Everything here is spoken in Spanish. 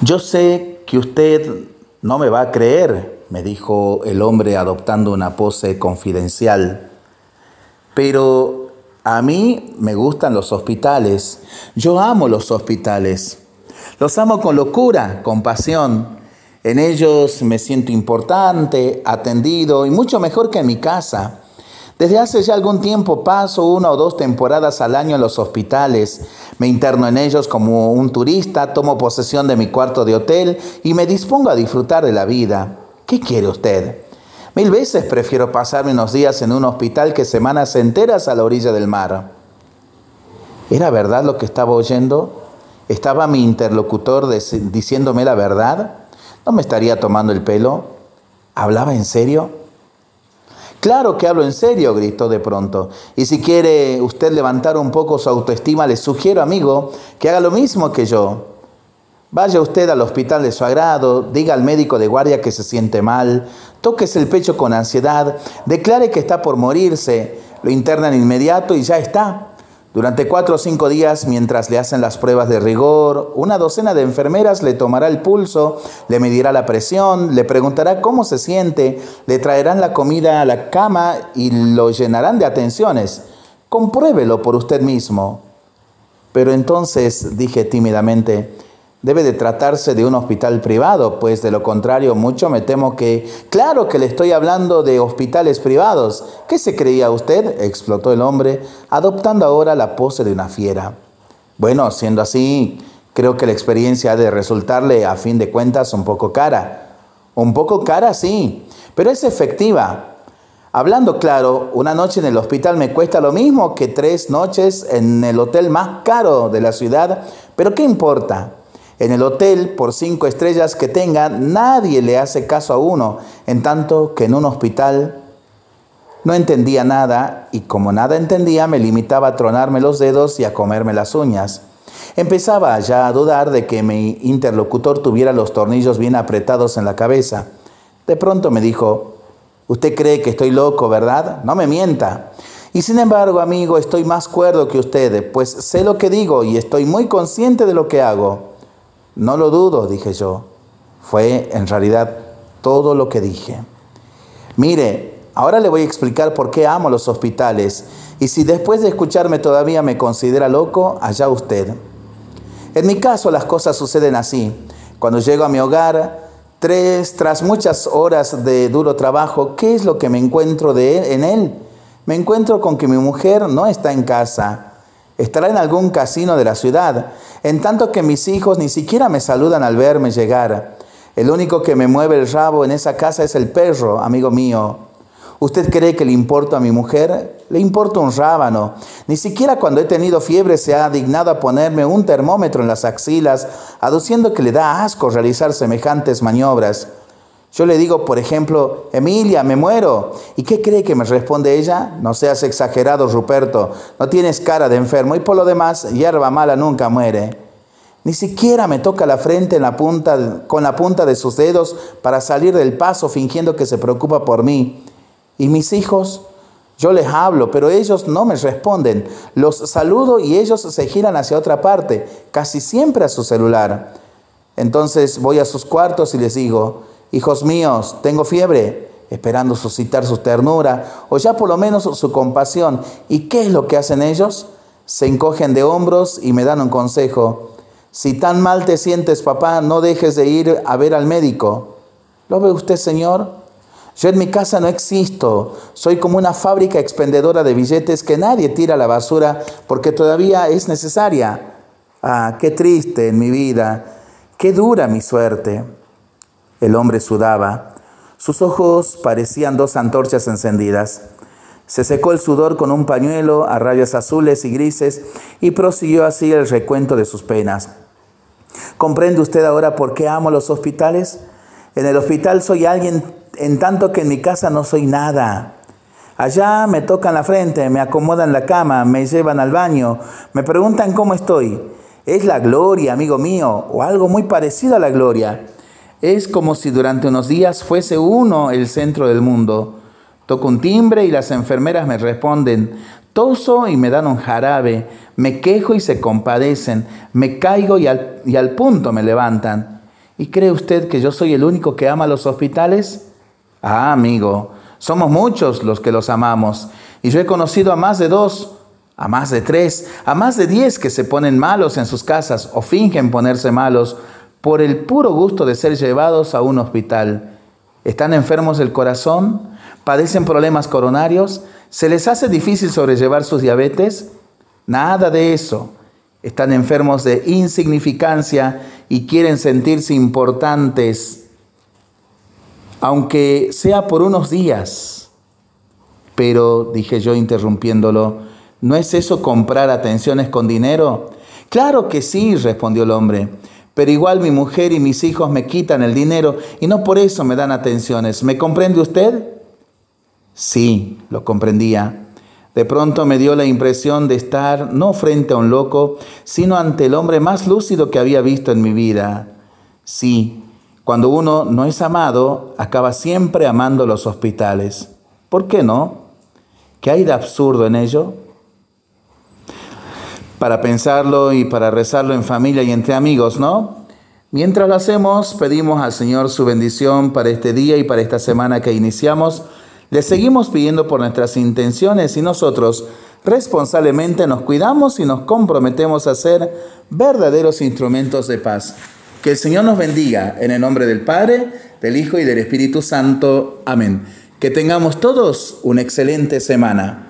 Yo sé que usted no me va a creer, me dijo el hombre adoptando una pose confidencial, pero a mí me gustan los hospitales. Yo amo los hospitales. Los amo con locura, con pasión. En ellos me siento importante, atendido y mucho mejor que en mi casa. Desde hace ya algún tiempo paso una o dos temporadas al año en los hospitales. Me interno en ellos como un turista, tomo posesión de mi cuarto de hotel y me dispongo a disfrutar de la vida. ¿Qué quiere usted? Mil veces prefiero pasarme unos días en un hospital que semanas enteras a la orilla del mar. ¿Era verdad lo que estaba oyendo? ¿Estaba mi interlocutor diciéndome la verdad? ¿No me estaría tomando el pelo? ¿Hablaba en serio? Claro que hablo en serio, gritó de pronto. Y si quiere usted levantar un poco su autoestima, le sugiero, amigo, que haga lo mismo que yo. Vaya usted al hospital de su agrado, diga al médico de guardia que se siente mal, tóquese el pecho con ansiedad, declare que está por morirse, lo internan inmediato y ya está. Durante cuatro o cinco días, mientras le hacen las pruebas de rigor, una docena de enfermeras le tomará el pulso, le medirá la presión, le preguntará cómo se siente, le traerán la comida a la cama y lo llenarán de atenciones. Compruébelo por usted mismo. Pero entonces, dije tímidamente, Debe de tratarse de un hospital privado, pues de lo contrario mucho me temo que... Claro que le estoy hablando de hospitales privados. ¿Qué se creía usted? explotó el hombre, adoptando ahora la pose de una fiera. Bueno, siendo así, creo que la experiencia ha de resultarle a fin de cuentas un poco cara. Un poco cara, sí, pero es efectiva. Hablando claro, una noche en el hospital me cuesta lo mismo que tres noches en el hotel más caro de la ciudad, pero ¿qué importa? En el hotel, por cinco estrellas que tenga, nadie le hace caso a uno, en tanto que en un hospital no entendía nada y como nada entendía me limitaba a tronarme los dedos y a comerme las uñas. Empezaba ya a dudar de que mi interlocutor tuviera los tornillos bien apretados en la cabeza. De pronto me dijo, usted cree que estoy loco, ¿verdad? No me mienta. Y sin embargo, amigo, estoy más cuerdo que usted, pues sé lo que digo y estoy muy consciente de lo que hago. No lo dudo, dije yo. Fue en realidad todo lo que dije. Mire, ahora le voy a explicar por qué amo los hospitales y si después de escucharme todavía me considera loco, allá usted. En mi caso las cosas suceden así. Cuando llego a mi hogar, tres, tras muchas horas de duro trabajo, ¿qué es lo que me encuentro de en él? Me encuentro con que mi mujer no está en casa estará en algún casino de la ciudad, en tanto que mis hijos ni siquiera me saludan al verme llegar. El único que me mueve el rabo en esa casa es el perro, amigo mío. ¿Usted cree que le importa a mi mujer? Le importa un rábano. Ni siquiera cuando he tenido fiebre se ha dignado a ponerme un termómetro en las axilas, aduciendo que le da asco realizar semejantes maniobras. Yo le digo, por ejemplo, Emilia, me muero. ¿Y qué cree que me responde ella? No seas exagerado, Ruperto. No tienes cara de enfermo y por lo demás, hierba mala nunca muere. Ni siquiera me toca la frente en la punta, con la punta de sus dedos para salir del paso fingiendo que se preocupa por mí. ¿Y mis hijos? Yo les hablo, pero ellos no me responden. Los saludo y ellos se giran hacia otra parte, casi siempre a su celular. Entonces voy a sus cuartos y les digo, Hijos míos, tengo fiebre, esperando suscitar su ternura o ya por lo menos su compasión. ¿Y qué es lo que hacen ellos? Se encogen de hombros y me dan un consejo. Si tan mal te sientes, papá, no dejes de ir a ver al médico. ¿Lo ve usted, Señor? Yo en mi casa no existo. Soy como una fábrica expendedora de billetes que nadie tira a la basura porque todavía es necesaria. Ah, qué triste en mi vida. Qué dura mi suerte. El hombre sudaba. Sus ojos parecían dos antorchas encendidas. Se secó el sudor con un pañuelo a rayas azules y grises y prosiguió así el recuento de sus penas. ¿Comprende usted ahora por qué amo los hospitales? En el hospital soy alguien en tanto que en mi casa no soy nada. Allá me tocan la frente, me acomodan la cama, me llevan al baño, me preguntan cómo estoy. Es la gloria, amigo mío, o algo muy parecido a la gloria. Es como si durante unos días fuese uno el centro del mundo. Toco un timbre y las enfermeras me responden. Toso y me dan un jarabe. Me quejo y se compadecen. Me caigo y al, y al punto me levantan. ¿Y cree usted que yo soy el único que ama los hospitales? Ah, amigo, somos muchos los que los amamos. Y yo he conocido a más de dos, a más de tres, a más de diez que se ponen malos en sus casas o fingen ponerse malos por el puro gusto de ser llevados a un hospital. Están enfermos del corazón, padecen problemas coronarios, se les hace difícil sobrellevar sus diabetes. Nada de eso. Están enfermos de insignificancia y quieren sentirse importantes, aunque sea por unos días. Pero, dije yo interrumpiéndolo, ¿no es eso comprar atenciones con dinero? Claro que sí, respondió el hombre, pero igual mi mujer y mis hijos me quitan el dinero y no por eso me dan atenciones. ¿Me comprende usted? Sí, lo comprendía. De pronto me dio la impresión de estar no frente a un loco, sino ante el hombre más lúcido que había visto en mi vida. Sí, cuando uno no es amado, acaba siempre amando los hospitales. ¿Por qué no? ¿Qué hay de absurdo en ello? Para pensarlo y para rezarlo en familia y entre amigos, ¿no? Mientras lo hacemos, pedimos al Señor su bendición para este día y para esta semana que iniciamos. Le seguimos pidiendo por nuestras intenciones y nosotros responsablemente nos cuidamos y nos comprometemos a ser verdaderos instrumentos de paz. Que el Señor nos bendiga en el nombre del Padre, del Hijo y del Espíritu Santo. Amén. Que tengamos todos una excelente semana.